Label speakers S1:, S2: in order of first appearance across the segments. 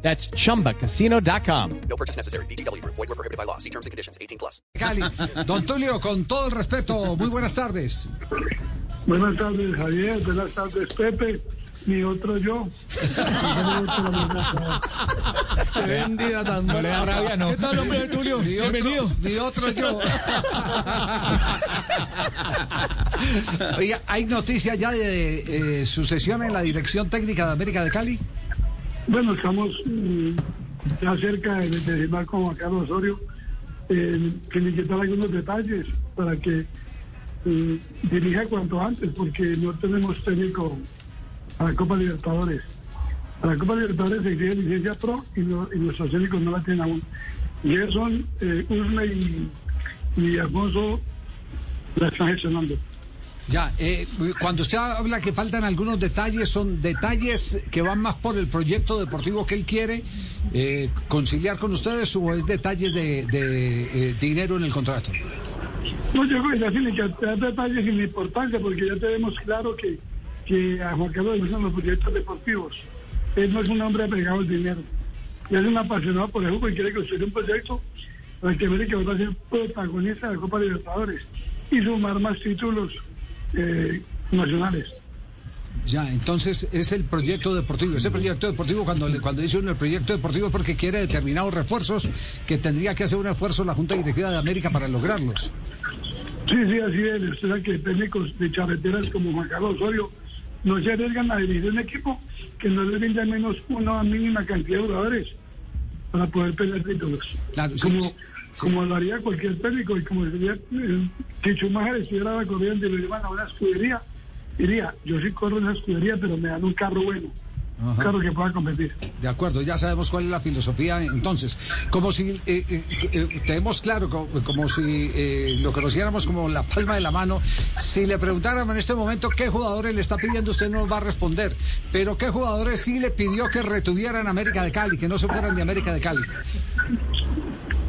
S1: That's chumbacasino.com.
S2: No purchase necessary. BGW. Void were prohibited by law. See terms and conditions. 18 plus.
S3: Cali. Don Tulio, con todo el respeto, muy buenas tardes.
S4: Buenas tardes, Javier. Buenas tardes, Pepe. Mi otro yo.
S5: Vendida tan No le da rabia, ¿no?
S3: ¿Qué tal, hombre de Tulio? Mi
S5: Bienvenido.
S3: Otro, mi otro yo. Oiga, ¿hay noticias ya de eh, sucesión en la dirección técnica de América de Cali?
S4: Bueno, estamos mm, ya cerca de, de firmar con Juan Carlos Osorio. Eh, finiquitar algunos detalles para que mm, dirija cuanto antes, porque no tenemos técnico a la Copa Libertadores. A la Copa Libertadores se exige licencia pro y, no- y nuestros técnicos no la tienen aún. Gerson, eh, Usme y, y Alfonso la están gestionando.
S3: Ya, eh, cuando usted habla que faltan algunos detalles, ¿son detalles que van más por el proyecto deportivo que él quiere eh, conciliar con ustedes o es detalles de, eh, dinero en el contrato?
S4: No, yo creo que ya sin que te detalles sin importancia, porque ya tenemos claro que, que a Juan Carlos le gustan los proyectos deportivos. Él no es un hombre apegado al dinero. Él es un apasionado por el fútbol y quiere construir un proyecto para que América va a ser protagonista de la Copa Libertadores y sumar más títulos eh, nacionales.
S3: Ya, entonces es el proyecto deportivo. Ese proyecto deportivo, cuando, cuando dice uno el proyecto deportivo es porque quiere determinados refuerzos que tendría que hacer un esfuerzo la Junta Directiva de América para lograrlos.
S4: Sí, sí, así es. Usted sabe que técnicos de charreteras como Juan Carlos Osorio no se arriesgan a dirigir un equipo que no le brinda al menos una mínima cantidad de jugadores para poder pelear títulos.
S3: Claro, sí,
S4: como,
S3: sí.
S4: como lo haría cualquier técnico y como sería eh, si Schumacher estuviera la corriente y lo llevan a una escudería, diría, yo sí corro en esa escudería, pero me dan un carro bueno, un carro que pueda competir.
S3: De acuerdo, ya sabemos cuál es la filosofía. Entonces, como si eh, eh, eh, tenemos claro, como, como si eh, lo conociéramos como la palma de la mano, si le preguntáramos en este momento qué jugadores le está pidiendo, usted no nos va a responder. Pero qué jugadores sí le pidió que retuvieran América de Cali, que no se fueran de América de Cali.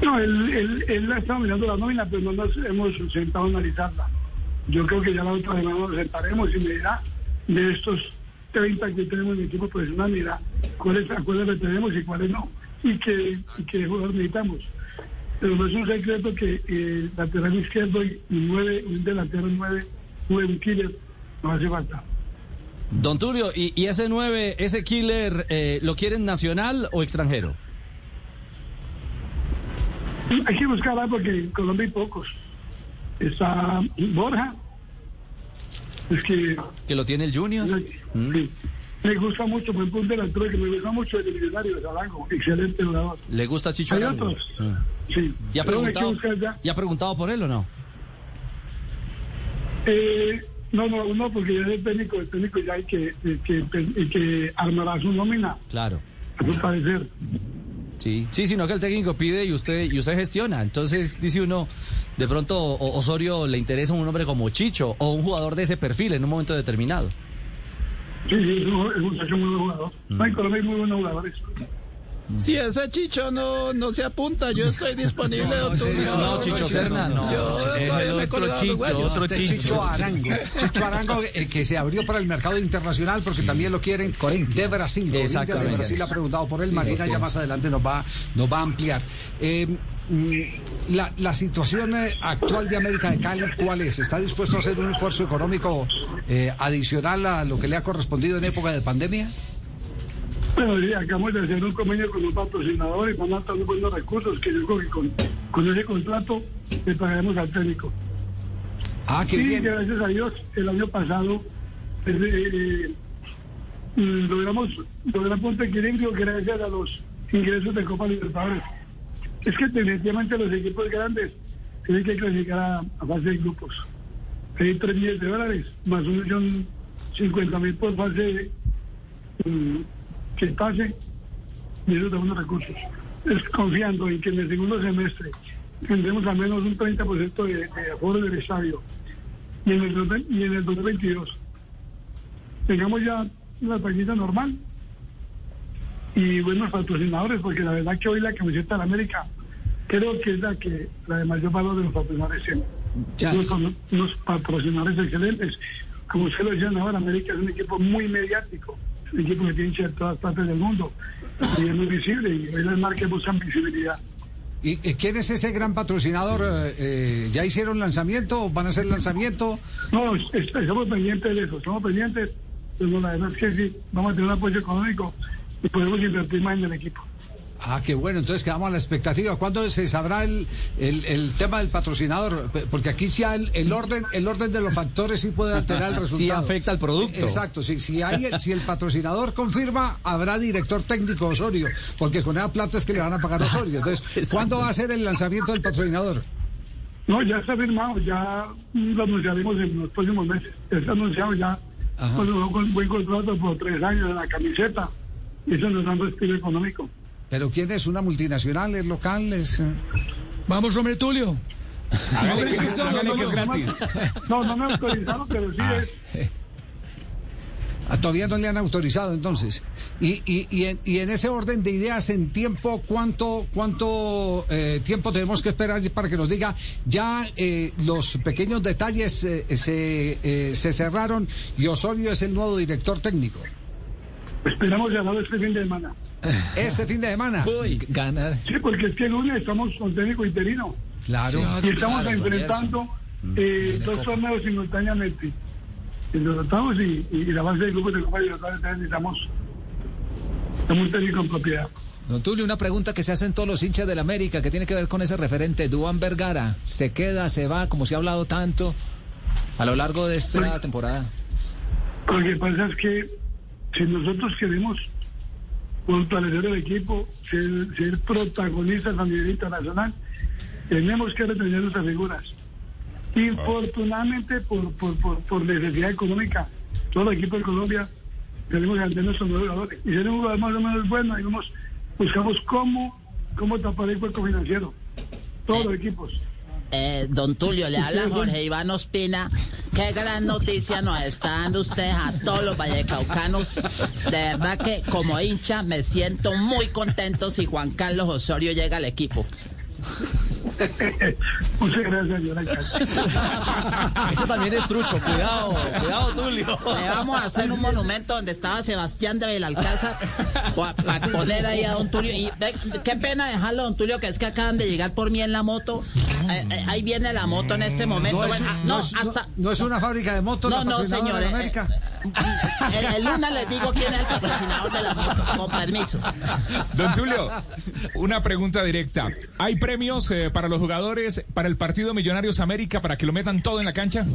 S4: No, él, él, él ha estado mirando la nómina, pero no nos hemos sentado a analizarla. Yo creo que ya la otra semana nos sentaremos y me dirá de estos 30 que tenemos en el equipo profesional, mira cuáles acuerdos tenemos y cuáles no, y qué, y qué jugador necesitamos. Pero no es un secreto que eh, lateral izquierdo y, nueve, un delantero nueve, nueve, un killer, no hace falta.
S5: Don Tulio, ¿y, y ese 9, ese killer, eh, lo quieren nacional o extranjero?
S4: Hay que buscar algo porque en Colombia hay pocos. Está Borja, es que
S5: ¿Que lo tiene el Junior?
S4: Sí. Me gusta mucho, ejemplo, un delantero que me gusta mucho, el millonario de Zarango, excelente jugador.
S5: ¿Le gusta Chicho
S4: Hay
S5: Arango?
S4: otros,
S5: Ah.
S4: sí.
S5: ¿Y ha preguntado,
S4: ya.
S5: ¿y ha preguntado por él o no?
S4: Eh, no, no, no, porque ya es el técnico, el técnico ya hay que, que, que, que armará su nómina,
S5: Claro.
S4: a su parecer.
S5: Sí, sí, sino que el técnico pide y usted y usted gestiona. Entonces dice uno, de pronto o- Osorio le interesa un hombre como Chicho o un jugador de ese perfil en un momento determinado.
S4: Sí, sí, es un, es un muchacho muy buen jugador. Colombia hay muy buenos jugadores.
S6: Si ese chicho no, no se apunta, yo estoy disponible.
S3: No,
S6: doctor.
S3: ese-
S5: No, Chicho Serna, no.
S6: Yo estoy me he colgado los huevos.
S3: Este Chicho Arango. Chicho Arango, el que se abrió para el mercado internacional porque también lo quieren de Brasil. Corinthians
S5: Exactamente.
S3: De Brasil ha preguntado por él. Marina ya más adelante nos va, nos va a ampliar. Eh, mm, la, la situación eh, actual de América de Cali, ¿cuál es? ¿Está dispuesto a hacer un esfuerzo económico eh, adicional a lo que le ha correspondido en época de pandemia?
S4: Bueno, sí, acabamos de hacer un convenio con un patrocinador y van a estar buenos recursos que yo creo que con, con ese contrato le pagaremos al técnico.
S3: Ah, qué
S4: sí,
S3: bien.
S4: gracias a Dios, el año pasado eh, eh, mm, logramos lograr un punto de equilibrio gracias a los ingresos de Copa Libertadores. Es que definitivamente los equipos grandes tienen que clasificar a, a fase de grupos. Hay 3 millones de dólares, más un millón cincuenta mil por fase mm, que pase, y eso unos recursos. Es confiando en que en el segundo semestre tendremos al menos un 30% de, de aforo del estadio. Y en, el, 2000 y en el 2022 tengamos ya una taquilla normal y buenos patrocinadores, porque la verdad que hoy la camiseta de la América creo que es la que la de mayor valor de los patrocinadores. Unos, unos patrocinadores excelentes. Como usted lo decía ahora, América es un equipo muy mediático, equipo que tiene de todas partes del mundo y es muy visible y hoy las marcas buscan visibilidad.
S3: ¿Y eh, quién es ese gran patrocinador? Eh, eh, ¿Ya hicieron lanzamiento? ¿Van a hacer lanzamiento?
S4: No, es- es- estamos pendientes de eso, estamos pendientes, pero la verdad es que sí, vamos a tener un apoyo económico y podemos invertir más en el equipo.
S3: Ah, qué bueno, entonces quedamos a la expectativa. ¿Cuándo se sabrá el, el, el tema del patrocinador? Porque aquí sí el, el orden el orden de los factores sí puede alterar el
S5: Sí
S3: resultado.
S5: afecta al producto.
S3: Exacto, si, si, hay, si el patrocinador confirma, habrá director técnico Osorio, porque con esa plata es que le van a pagar a Osorio. Entonces, ¿cuándo va a ser el lanzamiento del patrocinador?
S4: No, ya está firmado, ya lo anunciaremos en los próximos meses. Ya está anunciado ya
S3: Ajá.
S4: bueno, con buen contrato por tres años en la camiseta y eso nos da un respiro económico.
S3: ¿Pero quién es? ¿Una multinacional? ¿Es local? ¿Es, eh?
S6: Vamos, hombre, Tulio.
S7: Hágale que,
S6: Hombre,
S7: hágale
S6: no,
S7: que es
S6: no,
S7: gratis.
S4: No, no me autorizaron, pero sí es.
S3: Ah, todavía no le han autorizado entonces. Y, y, y, en, y en ese orden de ideas, en tiempo, ¿cuánto, cuánto eh, tiempo tenemos que esperar para que nos diga ya eh, los pequeños detalles eh, se, eh, se cerraron y Osorio es el nuevo director técnico?
S4: Esperamos ganarlo este fin de semana.
S3: Este fin de semana.
S5: Uy, ganar.
S4: Sí, porque es que el lunes estamos con técnico interino
S3: Claro.
S4: y estamos enfrentando eh, dos torneos simultáneamente. Y los tratamos y, y la base del grupo de Copa Libertadores necesitamos necesitamos un técnico en propiedad.
S8: Don Tulio, una pregunta que se hacen todos los hinchas del América que tiene que ver con ese referente, Duan Vergara. ¿Se queda, se va, como se ha hablado tanto a lo largo de esta temporada?
S4: Lo que pasa es que si nosotros queremos fortalecer el equipo, ser, ser protagonistas a nivel internacional, tenemos que retener nuestras figuras. Infortunadamente, por, por, por, por necesidad económica, todo el equipo de Colombia tenemos que vender nuestros nuevos jugadores. Y ser un jugador más o menos bueno, y vamos, buscamos cómo, cómo tapar el cuerpo financiero. Todos los equipos.
S9: Eh, don Tulio, le habla Jorge Iván Ospina. Qué gran noticia nos está dando usted a todos los vallecaucanos. De verdad que como hincha me siento muy contento si Juan Carlos Osorio llega al equipo.
S4: Muchas gracias, señora.
S5: Eso también es trucho. Cuidado, cuidado, Tulio.
S9: Le vamos a hacer un monumento donde estaba Sebastián de Belalcázar para poner ahí a don Tulio. Y qué pena dejarlo, don Tulio, que es que acaban de llegar por mí en la moto. Eh, eh, ahí viene la moto en este momento.
S3: No es,
S9: Bueno, ah,
S3: no
S9: no,
S3: es- no-
S9: hasta...
S3: no es una fábrica de motos.
S9: No,
S3: la
S9: no,
S3: patrocinadora
S9: señor.
S3: de América.
S9: eh, el, el lunes les digo quién es el patrocinador de la moto, con permiso.
S7: Don Tulio, una pregunta directa. ¿Hay premios eh, para los jugadores para el partido Millonarios América para que lo metan todo en la cancha?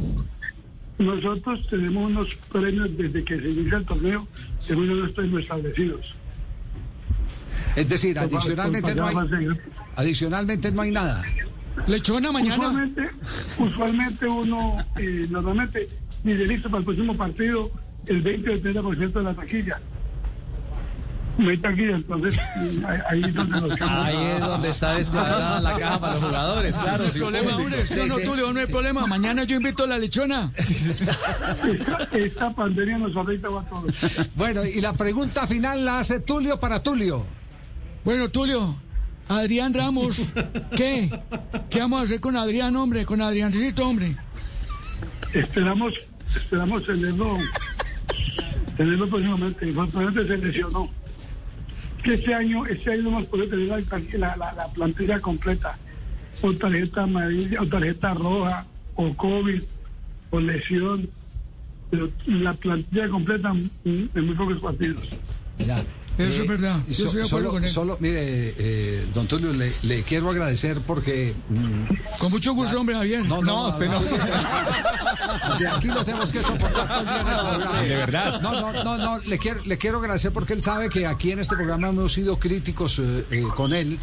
S4: Nosotros tenemos unos premios desde que se inicia el torneo, tenemos unos premios establecidos.
S3: Es decir, adicionalmente no hay,
S4: Usualmente,
S3: adicionalmente no hay nada.
S6: Lechona mañana.
S4: usualmente uno, eh, normalmente, dice listo para el próximo partido el 20 o el 30% de la taquilla. No hay taquilla, entonces ahí, es donde nos quedamos.
S5: Ahí es donde está descuadrada la caja para los jugadores, claro.
S6: No hay problema, hombre. Sí, no, Tulio, no hay problema. Mañana yo invito a la lechona.
S4: Esta, esta pandemia nos afecta a todos.
S3: Bueno, y la pregunta final la hace Tulio para Tulio.
S6: Bueno, Tulio, Adrián Ramos, ¿qué? ¿Qué vamos a hacer con Adrián, hombre? Con Adriancito, hombre.
S4: Esperamos, esperamos tenerlo, tenerlo próximamente. Infortunadamente se lesionó. Que este año, este año no hemos podido tener la, la, la- la plantilla completa. O tarjeta amarilla, o tarjeta roja, o COVID, o lesión. Pero la plantilla completa en muy pocos partidos.
S3: Ya.
S6: Eso es verdad.
S3: y
S6: Yo estoy acuerdo
S3: solo,
S6: con él.
S3: solo, mire, eh, don Tulio, le, le quiero agradecer porque... mm,
S6: Con mucho gusto, hombre, Javier.
S3: no, no,
S7: usted no.
S3: De aquí lo tenemos que soportar todo el día en el programa.
S7: De verdad.
S3: No, no, no, no, le quiero, le quiero agradecer porque él sabe que aquí en este programa hemos sido críticos eh, eh, con él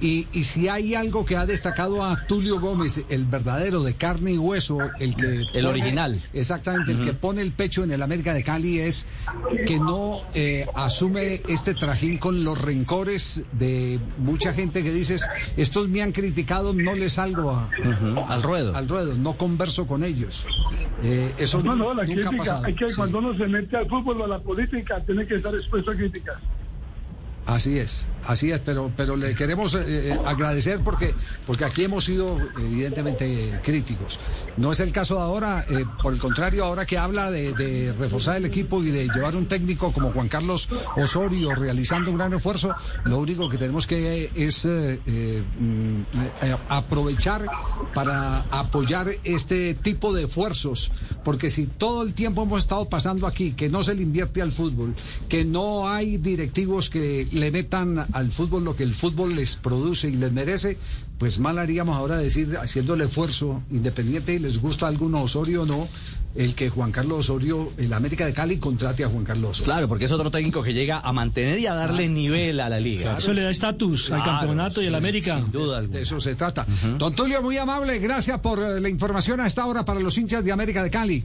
S3: Y, y si hay algo que ha destacado a Tulio Gómez, el verdadero de carne y hueso, el que...
S5: El original.
S3: Exactamente, el que pone el pecho en el América de Cali es que no eh, asume este trajín con los rencores de mucha gente que dices, estos me han criticado, no les salgo a-
S5: Al ruedo.
S3: al ruedo, no converso con ellos. Eh, eso
S4: No, no, la
S3: nunca ha
S4: crítica,
S3: pasado.
S4: hay que
S3: Sí.
S4: cuando uno se mete al fútbol o a la política, tiene que estar expuesto a críticas.
S3: Así es, así es, pero, pero le queremos eh, eh, agradecer porque, porque aquí hemos sido evidentemente críticos. No es el caso de ahora, eh, por el contrario, ahora que habla de, reforzar el equipo y de llevar un técnico como Juan Carlos Osorio realizando un gran esfuerzo, lo único que tenemos que es mm, aprovechar para apoyar este tipo de esfuerzos, porque si todo el tiempo hemos estado pasando aquí que no se le invierte al fútbol, que no hay directivos que le metan al fútbol lo que el fútbol les produce y les merece, pues mal haríamos ahora decir, haciendo el esfuerzo, independiente y les gusta a alguno Osorio o no, el que Juan Carlos Osorio, el América de Cali, contrate a Juan Carlos Osorio.
S5: Claro, porque es otro técnico que llega a mantener y a darle nivel a la liga.
S10: Eso le da estatus al
S5: Claro,
S10: campeonato y al
S5: sí,
S10: América.
S5: Sin duda
S3: De
S5: alguna.
S3: eso se trata. Don Tulio, muy amable, gracias por eh, la información a esta hora para los hinchas de América de Cali.